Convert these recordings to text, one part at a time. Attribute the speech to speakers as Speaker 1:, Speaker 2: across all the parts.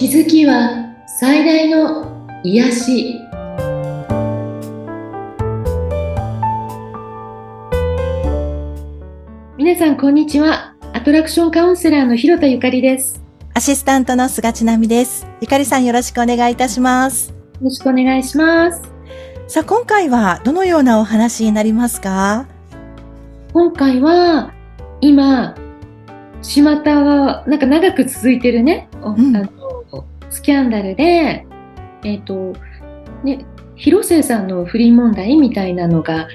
Speaker 1: 気づきは最大の癒し。皆さんこんにちは。アトラクションカウンセラーの広田ゆかりです。
Speaker 2: アシスタントの菅千奈美です。ゆかりさんよろしくお願いいたします。よ
Speaker 1: ろしくお願いします。
Speaker 2: さあ今回はどのようなお話になりますか？
Speaker 1: 今回は今巷がなんか長く続いてるね、うん、スキャンダルで、えっ、ー、と、ね、広末さんの不倫問題みたいなのが、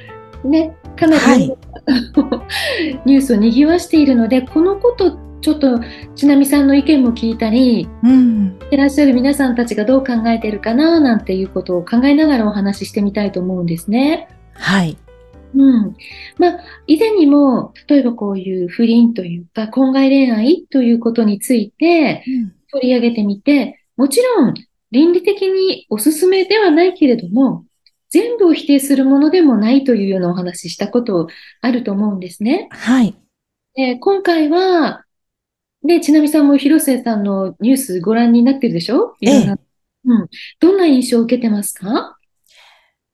Speaker 1: ね、かなり、はい、ニュースを賑わしているので、このことちょっとちなみさんの意見も聞いたり、うん、いらっしゃる皆さんたちがどう考えているかななんていうことを考えながらお話ししてみたいと思うんですね。
Speaker 2: はい。
Speaker 1: うん。まあ、以前にも、例えばこういう不倫というか、婚外恋愛ということについて取り上げてみて、もちろん、倫理的におすすめではないけれども、全部を否定するものでもないというようなお話したことあると思うんですね。
Speaker 2: はい。
Speaker 1: で今回は、で、ちなみさんも広末さんのニュースご覧になってるでしょ？いろんな、ええ、うん。どんな印象を受けてますか？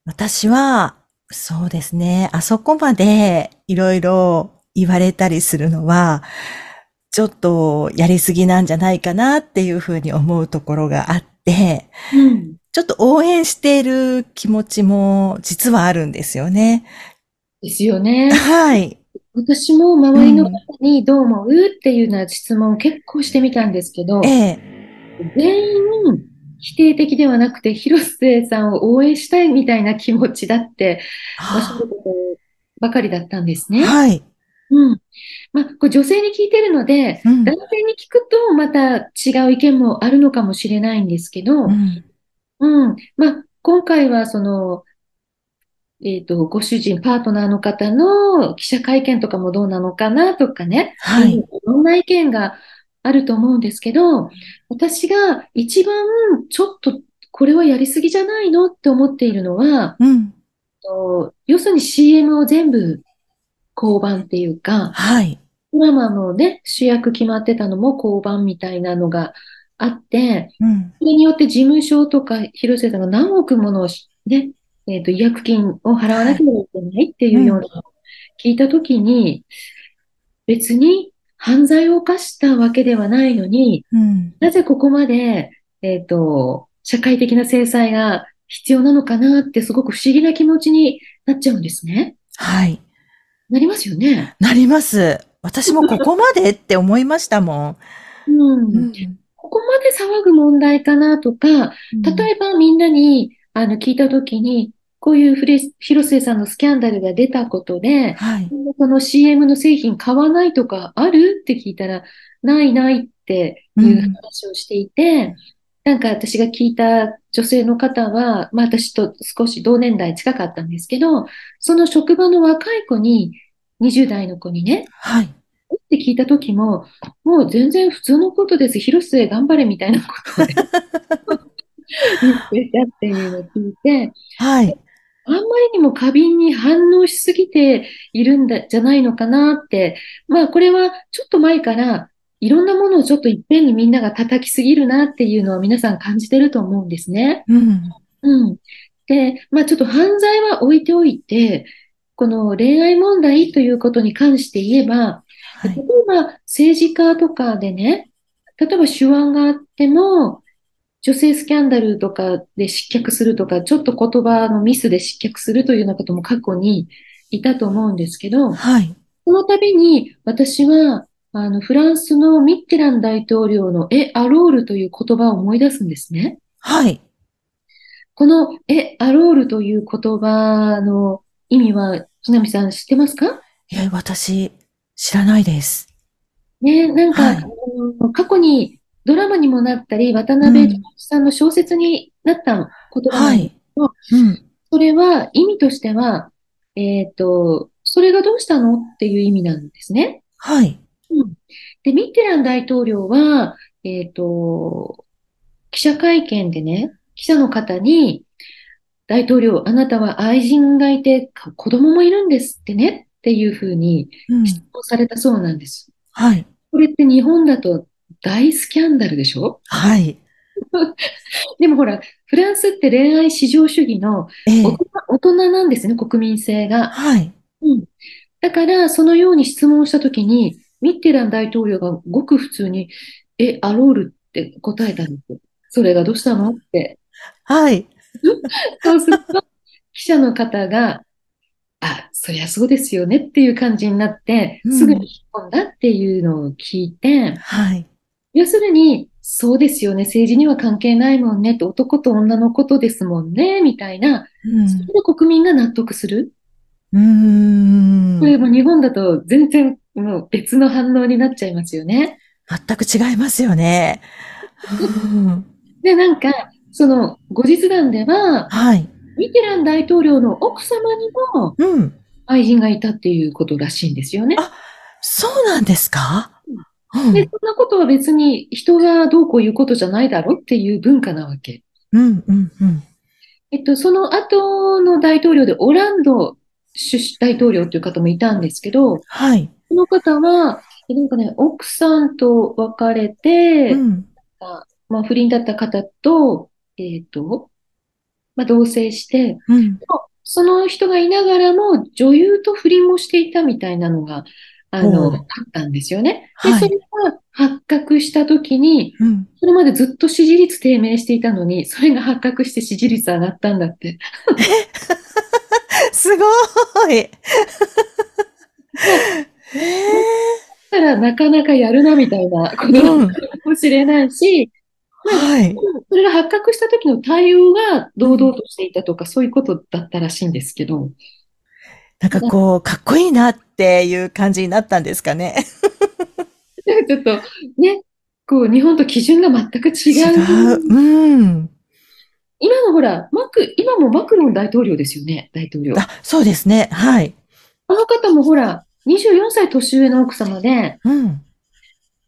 Speaker 2: 私は、そうですね。あそこまでいろいろ言われたりするのは、ちょっとやりすぎなんじゃないかなっていうふうに思うところがあって、うん、ちょっと応援している気持ちも実はあるんですよね。
Speaker 1: ですよね。
Speaker 2: はい。
Speaker 1: 私も周りの方にどう思うっていうような質問を結構してみたんですけど、ええ、全員否定的ではなくて、広末さんを応援したいみたいな気持ちだって、おっしゃることばかりだったんですね。
Speaker 2: はい。
Speaker 1: うん。まあ、これ女性に聞いてるので、うん、男性に聞くとまた違う意見もあるのかもしれないんですけど、うん。うん、まあ、今回はその、えっ、ー、と、ご主人、パートナーの方の記者会見とかもどうなのかなとかね、はい。いろんな意見があると思うんですけど、私が一番ちょっとこれはやりすぎじゃないのって思っているのは、うん、要するに CM を全部交番っていうか、
Speaker 2: はい。
Speaker 1: ドラマのね、主役決まってたのも交番みたいなのがあって、うん、それによって事務所とか広瀬さんが何億ものね、えっ、ー、と、違約金を払わなければいけないっていうような、聞いたときに、別に犯罪を犯したわけではないのに、うん、なぜここまで、えっ、ー、と、社会的な制裁が必要なのかなってすごく不思議な気持ちになっちゃうんですね。
Speaker 2: はい。
Speaker 1: なりますよね。
Speaker 2: なります。私もここまでって思いましたも
Speaker 1: ん。うん、うん、ここまで騒ぐ問題かなとか、例えばみんなにあの聞いたときに、こういうフレ広末さんのスキャンダルが出たことで、はい、この CM の製品買わないとかある？って聞いたら、ないないっていう話をしていて、うん、なんか私が聞いた女性の方は、まあ私と少し同年代近かったんですけど、その職場の若い子に、20代の子にね、
Speaker 2: はい。
Speaker 1: って聞いた時も、もう全然普通のことです。広末頑張れみたいなことで言ってたっていうのを聞いて、
Speaker 2: はい。
Speaker 1: あんまりにも過敏に反応しすぎているんだ、じゃないのかなって。まあこれはちょっと前からいろんなものをちょっといっぺんにみんなが叩きすぎるなっていうのは皆さん感じてると思うんですね。
Speaker 2: うん。
Speaker 1: うん。で、まあちょっと犯罪は置いておいて、この恋愛問題ということに関して言えば、はい、例えば政治家とかでね、例えば手腕があっても、女性スキャンダルとかで失脚するとか、ちょっと言葉のミスで失脚するというようなことも過去にいたと思うんですけど、
Speaker 2: はい。
Speaker 1: その度に私はあの、フランスのミッテラン大統領のエ・アロールという言葉を思い出すんですね。
Speaker 2: はい。
Speaker 1: このエ・アロールという言葉の意味は、木南さん知ってますか？
Speaker 2: いや、私、知らないです。
Speaker 1: ね、なんか、はい、過去にドラマにもなったり、渡辺さんの小説になった言葉なんですけど、はいうん、それは意味としては、えっ、ー、と、それがどうしたの？っていう意味なんですね。
Speaker 2: はい。
Speaker 1: うん、で、ミッテラン大統領は、えっ、ー、と、記者会見でね、記者の方に、大統領、あなたは愛人がいて、子供もいるんですってねっていうふうに質問されたそうなんです。
Speaker 2: うん、はい。
Speaker 1: これって日本だと大スキャンダルでしょ？
Speaker 2: はい。
Speaker 1: でもほら、フランスって恋愛至上主義の大人,、大人なんですね、国民性が。
Speaker 2: はい。
Speaker 1: うん。だから、そのように質問したときに、ミッテラン大統領がごく普通に、え、アロールって答えたんですよ。それがどうしたのって。
Speaker 2: はい。
Speaker 1: そうすると、記者の方が、あ、そりゃそうですよねっていう感じになって、すぐに引っ込んだっていうのを聞いて、
Speaker 2: はい。
Speaker 1: 要するに、そうですよね、政治には関係ないもんね、男と女のことですもんね、みたいな、うん、それで国民が納得する。
Speaker 2: うん。
Speaker 1: これも日本だと全然もう別の反応になっちゃいますよね。
Speaker 2: 全く違いますよね。
Speaker 1: で、なんか、その後日談では、
Speaker 2: はい。
Speaker 1: ミテラン大統領の奥様にも、うん。愛人がいたっていうことらしいんですよね。
Speaker 2: あ、そうなんですか、
Speaker 1: うん、で、そんなことは別に人がどうこう言うことじゃないだろうっていう文化なわけ。
Speaker 2: うん、うん、うん。
Speaker 1: えっと、その後の大統領でオランド大統領という方もいたんですけど、
Speaker 2: はい。
Speaker 1: この方は、なんかね、奥さんと別れて、うん、まあ、不倫だった方と、えっ、ー、と、まあ、同棲して、
Speaker 2: うん、
Speaker 1: その人がいながらも女優と不倫もしていたみたいなのが、あの、あったんですよね。で、それが発覚したときに、うん、それまでずっと支持率低迷していたのに、それが発覚して支持率上がったんだって。
Speaker 2: すごい。え
Speaker 1: ーたらなかなかやるなみたいなことかもしれないし、
Speaker 2: うん、はい。
Speaker 1: それが発覚した時の対応が堂々としていたとか、そういうことだったらしいんですけど。
Speaker 2: なんかこう、かっこいいなっていう感じになったんですかね。
Speaker 1: ちょっと、ね、こう、日本と基準が全く違う。
Speaker 2: 違う。うん。
Speaker 1: 今のほら、マク、今もマクロン大統領ですよね、大統領。
Speaker 2: あ、そうですね。はい。
Speaker 1: あの方もほら、24歳年上の奥様で、
Speaker 2: うん。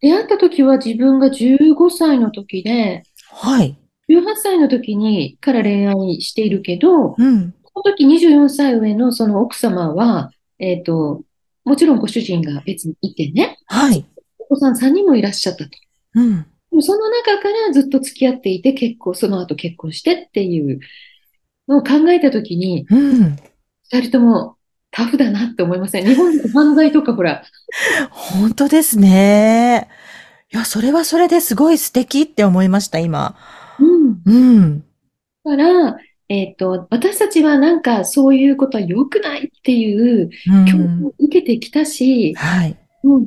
Speaker 1: 出会った時は自分が15歳の時で、
Speaker 2: はい。
Speaker 1: 18歳の時にから恋愛しているけど、
Speaker 2: うん。
Speaker 1: その時24歳上のその奥様は、えっ、ー、と、もちろんご主人が別にいてね。
Speaker 2: はい。
Speaker 1: お子さん3人もいらっしゃったと。
Speaker 2: うん。
Speaker 1: その中からずっと付き合っていて結婚、その後結婚してっていうのを考えたときに、
Speaker 2: うん。
Speaker 1: 二人ともタフだなって思いません、日本で犯罪とかほら。
Speaker 2: 本当ですね。いや、それはそれですごい素敵って思いました、今。
Speaker 1: うん。
Speaker 2: うん。
Speaker 1: だから、えっ、ー、と、私たちはなんかそういうことは良くないっていう教育を受けてきたし、
Speaker 2: はい。
Speaker 1: うん。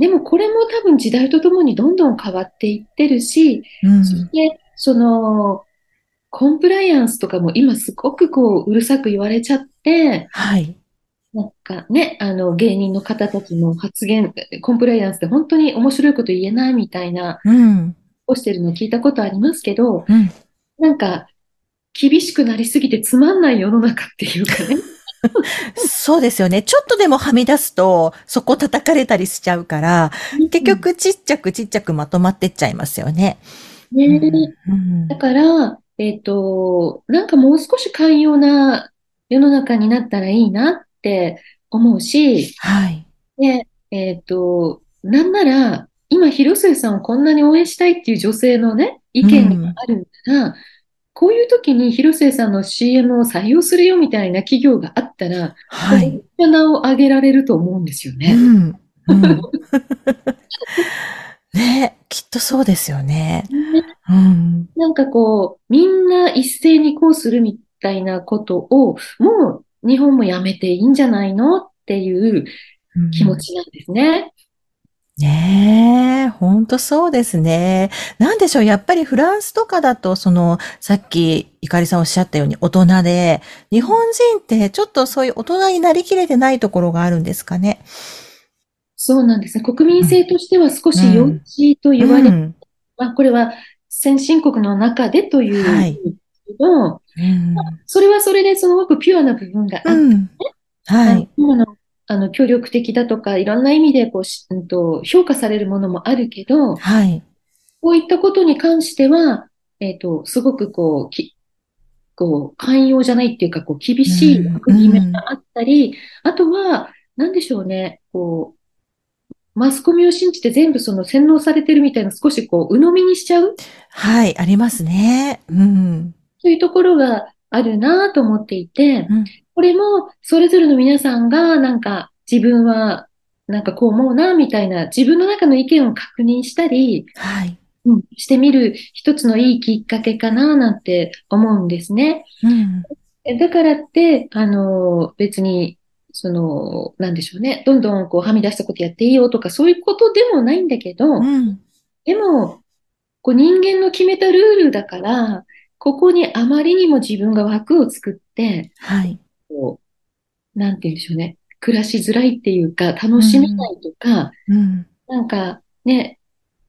Speaker 1: でもこれも多分時代とともにどんどん変わっていってるし、
Speaker 2: うん、
Speaker 1: そして、その、コンプライアンスとかも今すごくこう、うるさく言われちゃって、
Speaker 2: はい。
Speaker 1: なんかね、あの、芸人の方たちの発言、コンプライアンスで本当に面白いこと言えないみたいな、
Speaker 2: うん。
Speaker 1: をしてるの聞いたことありますけど、
Speaker 2: うん、
Speaker 1: なんか、厳しくなりすぎてつまんない世の中っていうかね。
Speaker 2: そうですよね。ちょっとでもはみ出すと、そこ叩かれたりしちゃうから、結局ちっちゃくちっちゃくまとまってっちゃいますよね。
Speaker 1: ね、うん、だから、えっ、ー、と、なんかもう少し寛容な世の中になったらいいなって思うし、
Speaker 2: はい。
Speaker 1: で、えっ、ー、と、なんなら、今、広末さんをこんなに応援したいっていう女性のね、意見があるなら、うん、こういう時に広末さんの CM を採用するよみたいな企業があったら、
Speaker 2: はい。
Speaker 1: 名を上げられると思うんですよね。
Speaker 2: うん。うん、ねきっとそうですよね。ねうん、
Speaker 1: なんかこう、みんな一斉にこうするみたいなことを、もう日本もやめていいんじゃないのっていう気持ちなんですね。
Speaker 2: うん、ねえ、ほんとそうですね。なんでしょう、やっぱりフランスとかだと、その、さっき、ゆかりさんおっしゃったように大人で、日本人ってちょっとそういう大人になりきれてないところがあるんですかね？
Speaker 1: そうなんですね。国民性としては少し幼稚と言われる。うん、まあ、これは先進国の中でという、はい、うん、それはそれですごくピュアな部分があって、ね、うん、
Speaker 2: はい。
Speaker 1: あの、協力的だとか、いろんな意味でこう、うんと、評価されるものもあるけど、
Speaker 2: はい。
Speaker 1: こういったことに関しては、えっ、ー、と、すごくこう、きこう、寛容じゃないっていうか、こう、厳しい枠決めがあったり、うん、あとは、なんでしょうね、こう、マスコミを信じて全部その洗脳されてるみたいな少しこう、鵜呑みにしちゃう？
Speaker 2: はい、ありますね。うん。
Speaker 1: そういうところがあるなと思っていて、うん、これもそれぞれの皆さんがなんか自分はなんかこう思うなみたいな自分の中の意見を確認したり、
Speaker 2: はい。
Speaker 1: うん、してみる一つのいいきっかけかななんて思うんですね。
Speaker 2: うん、
Speaker 1: だからって、あの、別に、その、なんでしょうね。どんどんこうはみ出したことやっていいよとかそういうことでもないんだけど、
Speaker 2: うん、
Speaker 1: でも、こう人間の決めたルールだから、ここにあまりにも自分が枠を作って、
Speaker 2: はい。
Speaker 1: こう、なんて言うんでしょうね。暮らしづらいっていうか、楽しめないとか、
Speaker 2: うん、
Speaker 1: なんかね、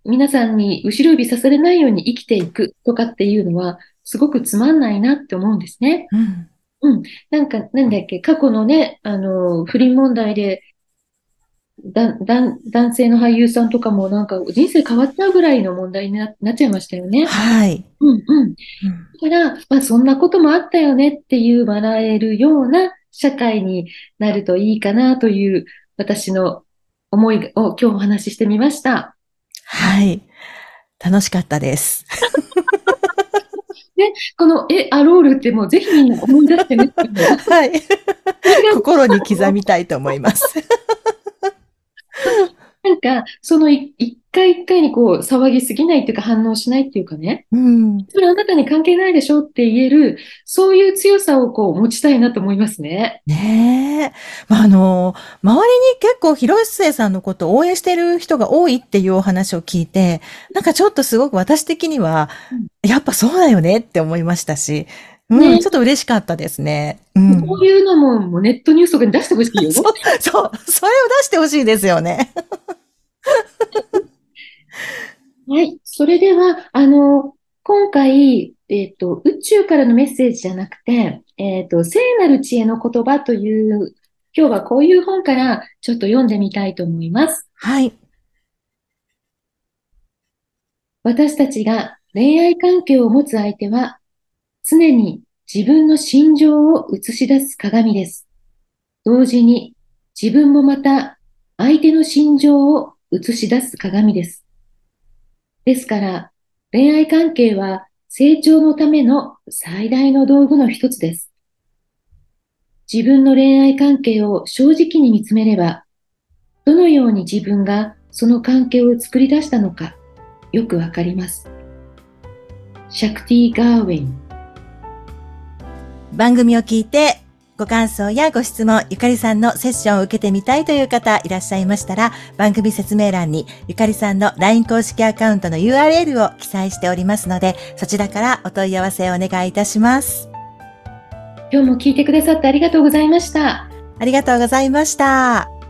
Speaker 1: 皆さんに後ろ指さされないように生きていくとかっていうのは、すごくつまんないなって思うんですね。
Speaker 2: うん。
Speaker 1: うん。なんか、なんだっけ、過去のね、あの、不倫問題で、だ、だ、男性の俳優さんとかもなんか人生変わっちゃうぐらいの問題にななっちゃいましたよね。
Speaker 2: はい。
Speaker 1: うんうん。だから、まあそんなこともあったよねっていう笑えるような社会になるといいかなという私の思いを今日お話ししてみました。
Speaker 2: はい。楽しかったです。
Speaker 1: ね、この、え、アロールってもうぜひみんな思い出してね。
Speaker 2: はい。心に刻みたいと思います。
Speaker 1: なんか、その一回一回にこう騒ぎすぎないっていうか反応しないっていうかね。
Speaker 2: うん。
Speaker 1: それあなたに関係ないでしょって言える、そういう強さをこう持ちたいなと思いますね。
Speaker 2: ねえ。まあ、あの、周りに結構広末さんのことを応援してる人が多いっていうお話を聞いて、なんかちょっとすごく私的には、うん、やっぱそうだよねって思いましたし、うん、ね、ちょっと嬉しかったですね。
Speaker 1: うん、こういうのももうネットニュースとかに出してほしいよ。
Speaker 2: そう、そう、それを出してほしいですよね。
Speaker 1: はい。それでは、あの、今回、えっ、ー、と、宇宙からのメッセージじゃなくて、えっ、ー、と、聖なる知恵の言葉という、今日はこういう本からちょっと読んでみたいと思います。
Speaker 2: はい。
Speaker 1: 私たちが恋愛関係を持つ相手は、常に自分の心情を映し出す鏡です。同時に自分もまた相手の心情を映し出す鏡です。ですから、恋愛関係は成長のための最大の道具の一つです。自分の恋愛関係を正直に見つめれば、どのように自分がその関係を作り出したのか、よくわかります。シャクティ・ガーウェイン
Speaker 2: 番組を聞いてご感想やご質問、ゆかりさんのセッションを受けてみたいという方いらっしゃいましたら、番組説明欄にゆかりさんの LINE 公式アカウントの URL を記載しておりますので、そちらからお問い合わせをお願いいたします。
Speaker 1: 今日も聞いてくださってありがとうございました。
Speaker 2: ありがとうございました。